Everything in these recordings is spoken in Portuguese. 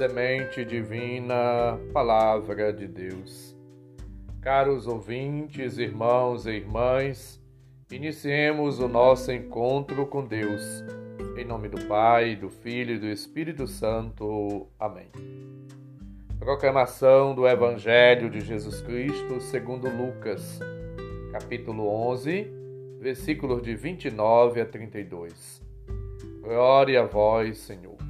Semente Divina, Palavra de Deus. Caros ouvintes, irmãos e irmãs, iniciemos o nosso encontro com Deus. Em nome do Pai, do Filho e do Espírito Santo. Amém. Proclamação do Evangelho de Jesus Cristo segundo Lucas, capítulo 11, versículos de 29 a 32. Glória a vós, Senhor.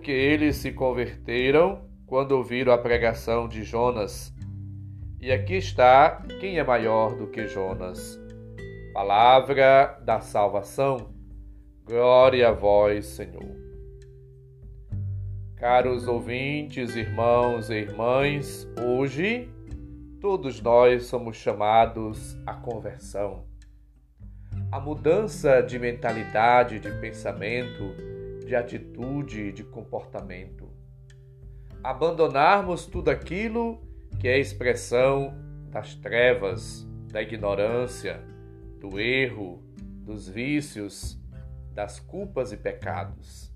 porque eles se converteram quando ouviram a pregação de Jonas. E aqui está quem é maior do que Jonas. Palavra da salvação. Glória a vós, Senhor. Caros ouvintes, irmãos e irmãs, hoje todos nós somos chamados à conversão. A mudança de mentalidade, de pensamento, de atitude e de comportamento. Abandonarmos tudo aquilo que é expressão das trevas, da ignorância, do erro, dos vícios, das culpas e pecados.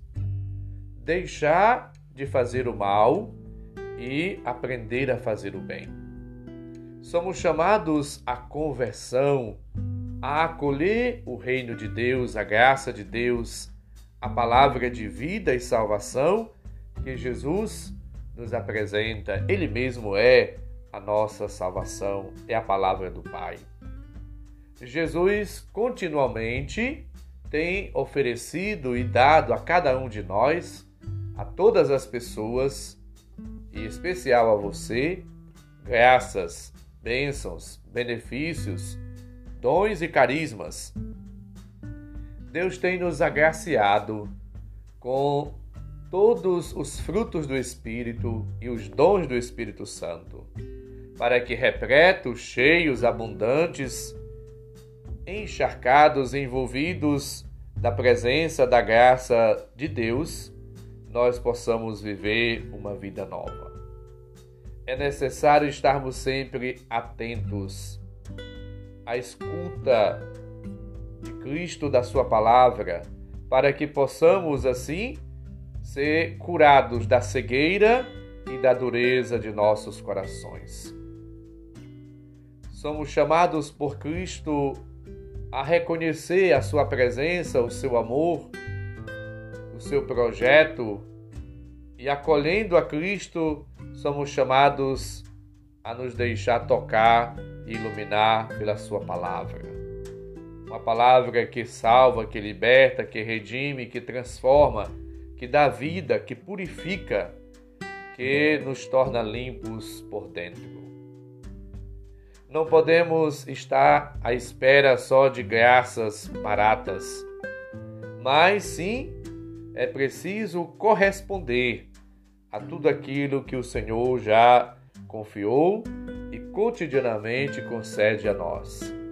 Deixar de fazer o mal e aprender a fazer o bem. Somos chamados à conversão, a acolher o reino de Deus, a graça de Deus, a palavra de vida e salvação que Jesus nos apresenta. Ele mesmo é a nossa salvação, é a palavra do Pai. Jesus continuamente tem oferecido e dado a cada um de nós, a todas as pessoas, e em especial a você, graças, bênçãos, benefícios, dons e carismas Deus tem nos agraciado com todos os frutos do Espírito e os dons do Espírito Santo, para que repletos, cheios, abundantes, encharcados, envolvidos da presença da graça de Deus, nós possamos viver uma vida nova. É necessário estarmos sempre atentos à escuta de Cristo, da Sua palavra, para que possamos, assim, ser curados da cegueira e da dureza de nossos corações. Somos chamados por Cristo a reconhecer a Sua presença, o seu amor, o seu projeto, e acolhendo a Cristo, somos chamados a nos deixar tocar e iluminar pela Sua palavra. Uma palavra que salva, que liberta, que redime, que transforma, que dá vida, que purifica, que nos torna limpos por dentro. Não podemos estar à espera só de graças baratas, mas sim é preciso corresponder a tudo aquilo que o Senhor já confiou e cotidianamente concede a nós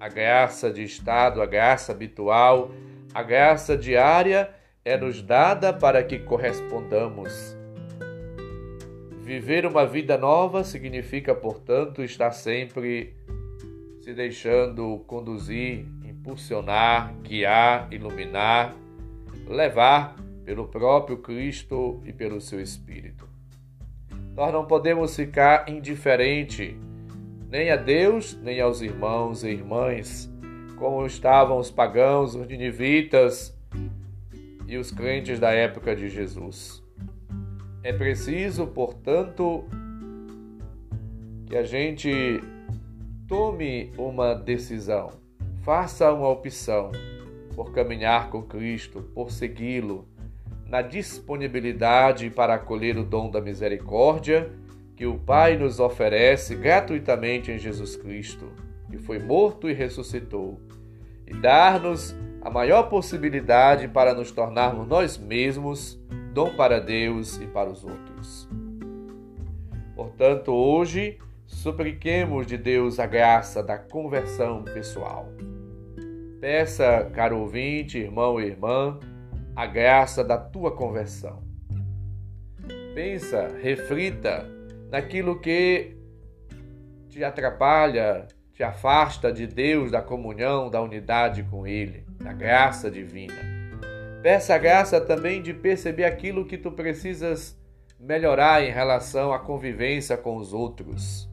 a graça de estado, a graça habitual, a graça diária é nos dada para que correspondamos. Viver uma vida nova significa, portanto, estar sempre se deixando conduzir, impulsionar, guiar, iluminar, levar pelo próprio Cristo e pelo seu Espírito. Nós não podemos ficar indiferente nem a Deus, nem aos irmãos e irmãs, como estavam os pagãos, os ninivitas e os crentes da época de Jesus. É preciso, portanto, que a gente tome uma decisão, faça uma opção por caminhar com Cristo, por segui-lo, na disponibilidade para acolher o dom da misericórdia que o Pai nos oferece gratuitamente em Jesus Cristo, que foi morto e ressuscitou, e dar-nos a maior possibilidade para nos tornarmos nós mesmos dom para Deus e para os outros. Portanto, hoje, supliquemos de Deus a graça da conversão pessoal. Peça, caro ouvinte, irmão e irmã, a graça da tua conversão. Pensa, reflita naquilo que te atrapalha, te afasta de Deus, da comunhão, da unidade com Ele, da graça divina. Peça a graça também de perceber aquilo que tu precisas melhorar em relação à convivência com os outros.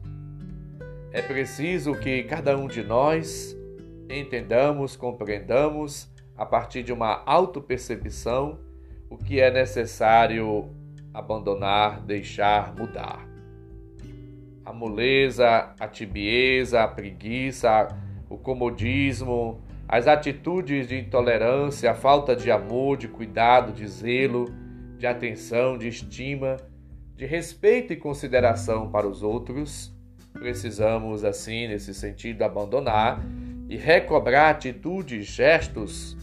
É preciso que cada um de nós entendamos, compreendamos, a partir de uma autopercepção, o que é necessário abandonar, deixar, mudar. A moleza, a tibieza, a preguiça, o comodismo, as atitudes de intolerância, a falta de amor, de cuidado, de zelo, de atenção, de estima, de respeito e consideração para os outros, precisamos, assim, nesse sentido, abandonar e recobrar atitudes, gestos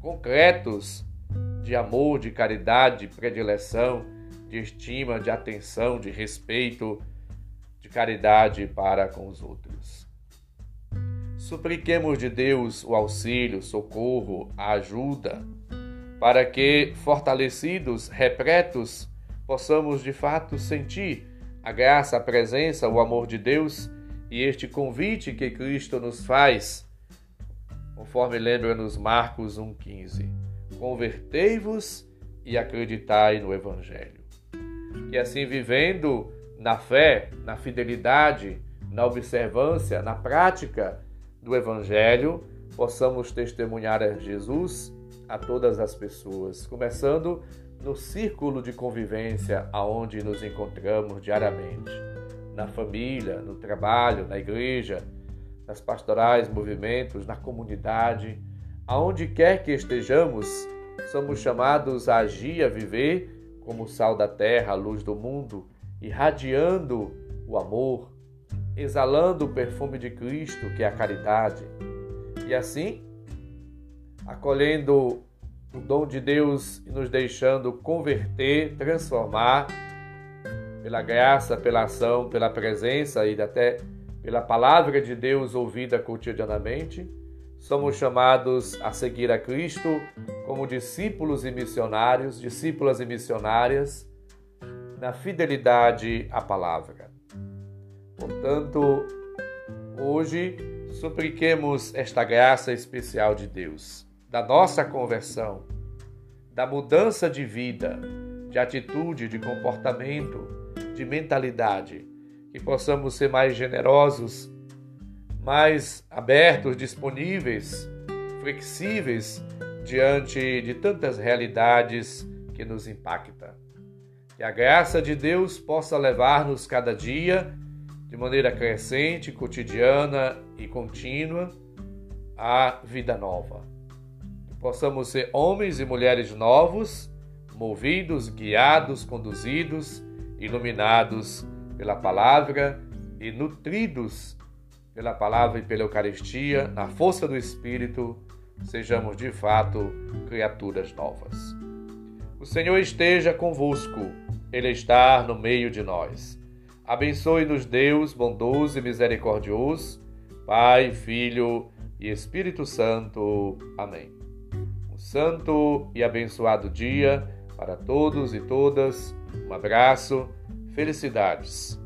concretos de amor, de caridade, de predileção, de estima, de atenção, de respeito, de caridade para com os outros. Supliquemos de Deus o auxílio, socorro, a ajuda, para que, fortalecidos, repletos, possamos de fato sentir a graça, a presença, o amor de Deus e este convite que Cristo nos faz conforme lembra-nos Marcos 1,15. Convertei-vos e acreditai no Evangelho. E assim, vivendo na fé, na fidelidade, na observância, na prática do Evangelho, possamos testemunhar a Jesus a todas as pessoas, começando no círculo de convivência aonde nos encontramos diariamente, na família, no trabalho, na igreja, nas pastorais, movimentos, na comunidade, aonde quer que estejamos, somos chamados a agir, a viver como sal da terra, luz do mundo, irradiando o amor, exalando o perfume de Cristo, que é a caridade. E assim, acolhendo o dom de Deus e nos deixando converter, transformar pela graça, pela ação, pela presença e até pela palavra de Deus ouvida cotidianamente, somos chamados a seguir a Cristo como discípulos e missionários, discípulas e missionárias, na fidelidade à palavra. Portanto, hoje supliquemos esta graça especial de Deus, da nossa conversão, da mudança de vida, de atitude, de comportamento, de mentalidade que possamos ser mais generosos, mais abertos, disponíveis, flexíveis diante de tantas realidades que nos impactam. Que a graça de Deus possa levar-nos cada dia, de maneira crescente, cotidiana e contínua, à vida nova. Que possamos ser homens e mulheres novos, movidos, guiados, conduzidos, iluminados pela palavra e nutridos pela palavra e pela Eucaristia, na força do Espírito, sejamos de fato criaturas novas. O Senhor esteja convosco, Ele está no meio de nós. Abençoe-nos, Deus bondoso e misericordioso, Pai, Filho e Espírito Santo. Amém. Um santo e abençoado dia para todos e todas. Um abraço Felicidades!